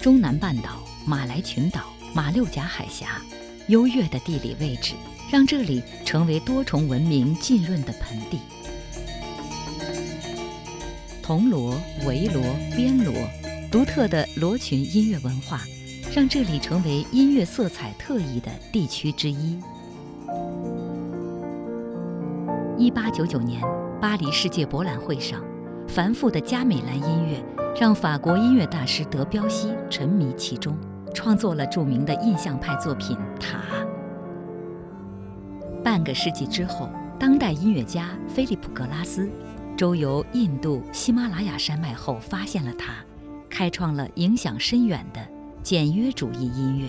中南半岛、马来群岛、马六甲海峡，优越的地理位置让这里成为多重文明浸润的盆地。铜锣、维锣、边锣，独特的罗群音乐文化，让这里成为音乐色彩特异的地区之一。一八九九年，巴黎世界博览会上，繁复的加美兰音乐让法国音乐大师德彪西沉迷其中，创作了著名的印象派作品《塔》。半个世纪之后，当代音乐家菲利普·格拉斯周游印度喜马拉雅山脉后，发现了它，开创了影响深远的简约主义音乐。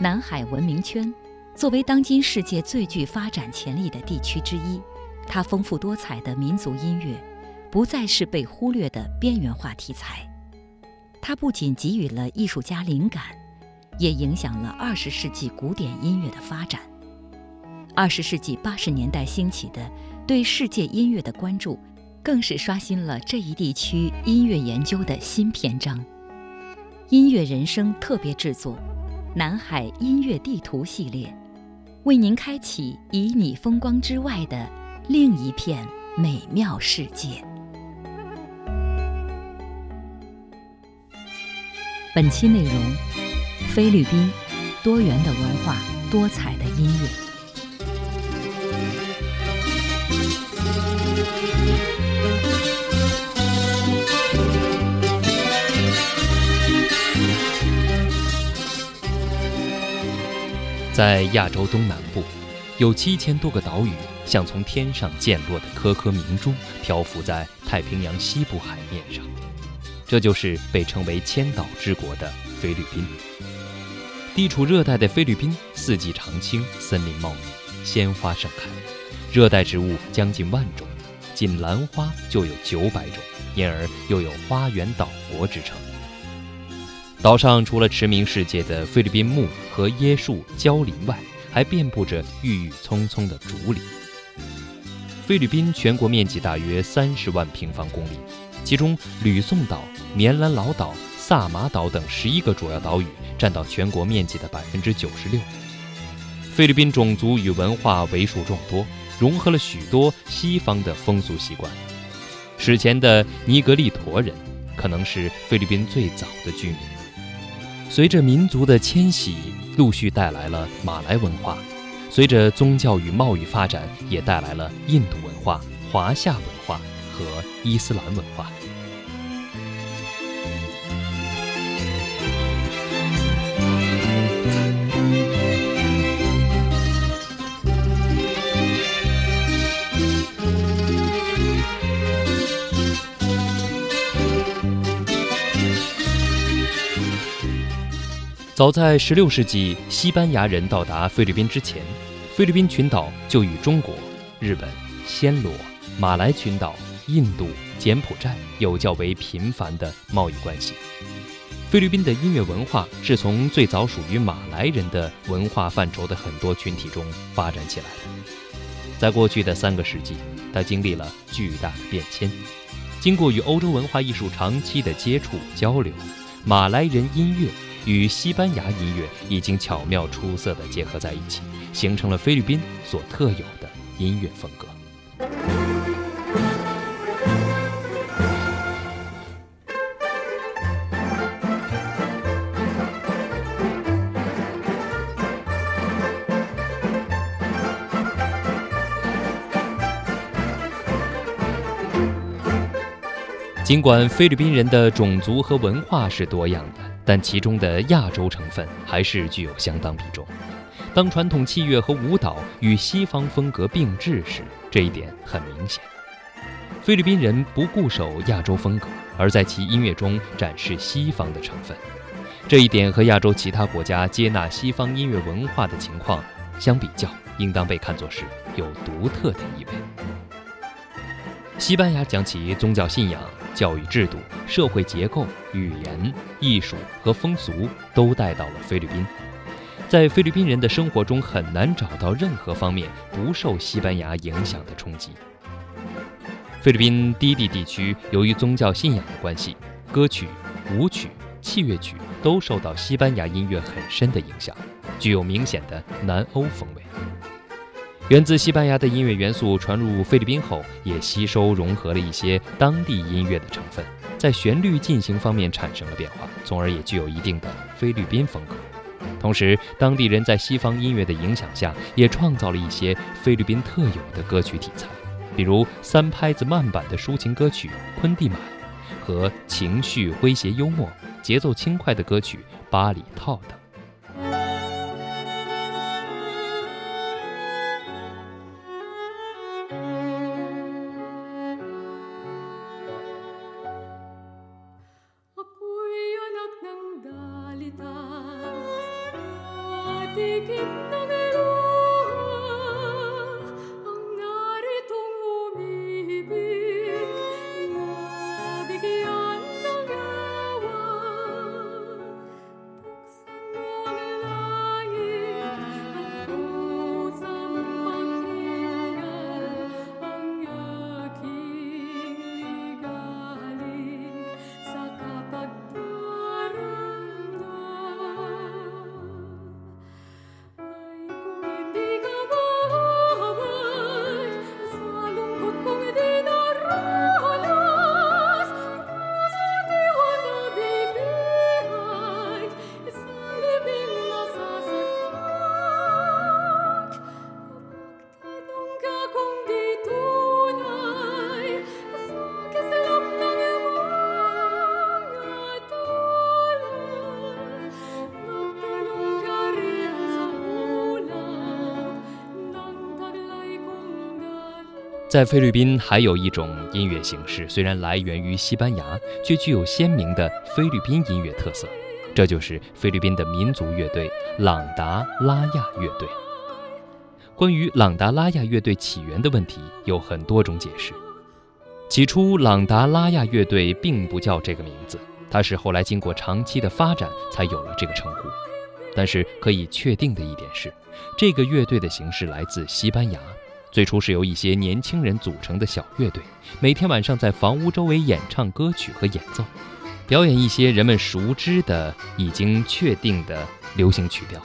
南海文明圈，作为当今世界最具发展潜力的地区之一，它丰富多彩的民族音乐，不再是被忽略的边缘化题材。它不仅给予了艺术家灵感，也影响了二十世纪古典音乐的发展。二十世纪八十年代兴起的对世界音乐的关注，更是刷新了这一地区音乐研究的新篇章。音乐人生特别制作。南海音乐地图系列，为您开启以你风光之外的另一片美妙世界。本期内容：菲律宾多元的文化，多彩的音乐。在亚洲东南部，有七千多个岛屿，像从天上溅落的颗颗明珠，漂浮在太平洋西部海面上。这就是被称为“千岛之国”的菲律宾。地处热带的菲律宾，四季常青，森林茂密，鲜花盛开，热带植物将近万种，仅兰花就有九百种，因而又有“花园岛国”之称。岛上除了驰名世界的菲律宾木和椰树蕉林外，还遍布着郁郁葱葱的竹林。菲律宾全国面积大约三十万平方公里，其中吕宋岛、棉兰老岛、萨马岛等十一个主要岛屿占到全国面积的百分之九十六。菲律宾种族与文化为数众多，融合了许多西方的风俗习惯。史前的尼格利陀人可能是菲律宾最早的居民。随着民族的迁徙，陆续带来了马来文化；随着宗教与贸易发展，也带来了印度文化、华夏文化和伊斯兰文化。早在16世纪，西班牙人到达菲律宾之前，菲律宾群岛就与中国、日本、暹罗、马来群岛、印度、柬埔寨有较为频繁的贸易关系。菲律宾的音乐文化是从最早属于马来人的文化范畴的很多群体中发展起来的。在过去的三个世纪，它经历了巨大的变迁。经过与欧洲文化艺术长期的接触交流，马来人音乐。与西班牙音乐已经巧妙出色地结合在一起，形成了菲律宾所特有的音乐风格。尽管菲律宾人的种族和文化是多样的。但其中的亚洲成分还是具有相当比重。当传统器乐和舞蹈与西方风格并置时，这一点很明显。菲律宾人不固守亚洲风格，而在其音乐中展示西方的成分。这一点和亚洲其他国家接纳西方音乐文化的情况相比较，应当被看作是有独特的意味。西班牙将其宗教信仰。教育制度、社会结构、语言、艺术和风俗都带到了菲律宾。在菲律宾人的生活中很难找到任何方面不受西班牙影响的冲击。菲律宾低地地区由于宗教信仰的关系，歌曲、舞曲、器乐曲都受到西班牙音乐很深的影响，具有明显的南欧风味。源自西班牙的音乐元素传入菲律宾后，也吸收融合了一些当地音乐的成分，在旋律进行方面产生了变化，从而也具有一定的菲律宾风格。同时，当地人在西方音乐的影响下，也创造了一些菲律宾特有的歌曲题材，比如三拍子慢板的抒情歌曲《昆蒂满》，和情绪诙谐幽默、节奏轻快的歌曲《巴里套》等。在菲律宾，还有一种音乐形式，虽然来源于西班牙，却具有鲜明的菲律宾音乐特色。这就是菲律宾的民族乐队——朗达拉亚乐队。关于朗达拉亚乐队起源的问题，有很多种解释。起初，朗达拉亚乐队并不叫这个名字，它是后来经过长期的发展才有了这个称呼。但是可以确定的一点是，这个乐队的形式来自西班牙。最初是由一些年轻人组成的小乐队，每天晚上在房屋周围演唱歌曲和演奏，表演一些人们熟知的、已经确定的流行曲调。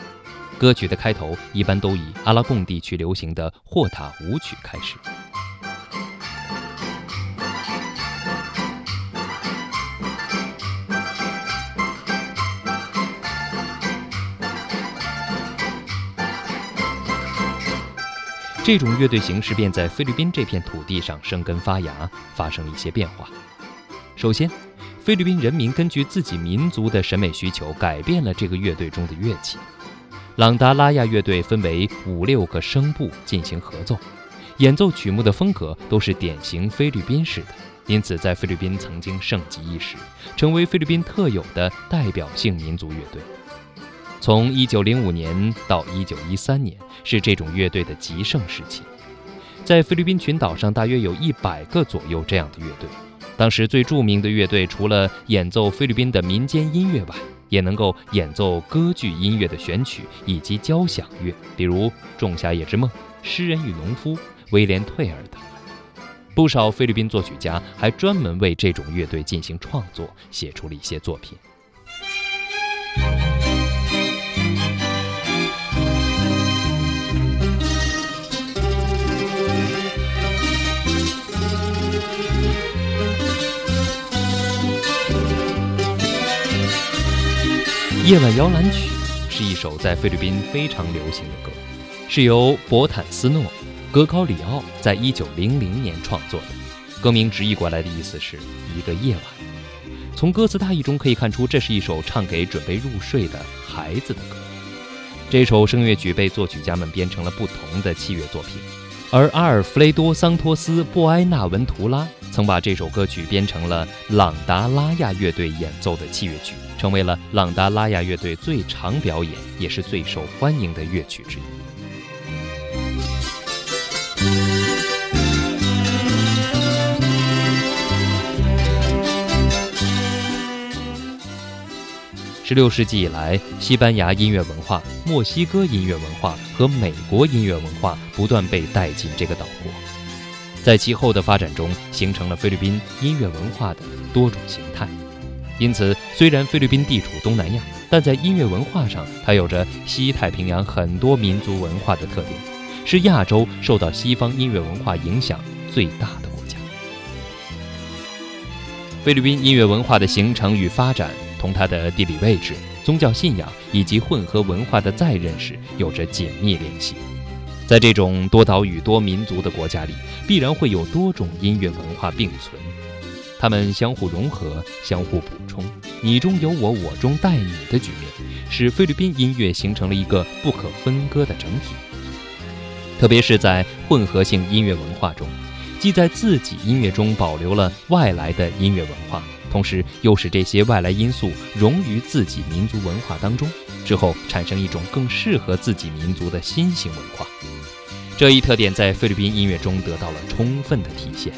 歌曲的开头一般都以阿拉贡地区流行的霍塔舞曲开始。这种乐队形式便在菲律宾这片土地上生根发芽，发生了一些变化。首先，菲律宾人民根据自己民族的审美需求，改变了这个乐队中的乐器。朗达拉亚乐队分为五六个声部进行合奏，演奏曲目的风格都是典型菲律宾式的，因此在菲律宾曾经盛极一时，成为菲律宾特有的代表性民族乐队。从1905年到1913年是这种乐队的极盛时期，在菲律宾群岛上大约有一百个左右这样的乐队。当时最著名的乐队除了演奏菲律宾的民间音乐外，也能够演奏歌剧音乐的选曲以及交响乐，比如《仲夏夜之梦》《诗人与农夫》《威廉·退尔》等。不少菲律宾作曲家还专门为这种乐队进行创作，写出了一些作品。《夜晚摇篮曲》是一首在菲律宾非常流行的歌，是由博坦斯诺·格高里奥在一九零零年创作的。歌名直译过来的意思是一个夜晚。从歌词大意中可以看出，这是一首唱给准备入睡的孩子的歌。这首声乐曲被作曲家们编成了不同的器乐作品，而阿尔弗雷多·桑托斯·布埃纳文图拉曾把这首歌曲编成了朗达拉亚乐队演奏的器乐曲。成为了朗达拉亚乐队最常表演也是最受欢迎的乐曲之一。十六世纪以来，西班牙音乐文化、墨西哥音乐文化和美国音乐文化不断被带进这个岛国，在其后的发展中，形成了菲律宾音乐文化的多种形态。因此，虽然菲律宾地处东南亚，但在音乐文化上，它有着西太平洋很多民族文化的特点，是亚洲受到西方音乐文化影响最大的国家。菲律宾音乐文化的形成与发展。同它的地理位置、宗教信仰以及混合文化的再认识有着紧密联系。在这种多岛屿多民族的国家里，必然会有多种音乐文化并存，它们相互融合、相互补充，你中有我，我中带你的局面，使菲律宾音乐形成了一个不可分割的整体。特别是在混合性音乐文化中，既在自己音乐中保留了外来的音乐文化。同时，又使这些外来因素融于自己民族文化当中，之后产生一种更适合自己民族的新型文化。这一特点在菲律宾音乐中得到了充分的体现。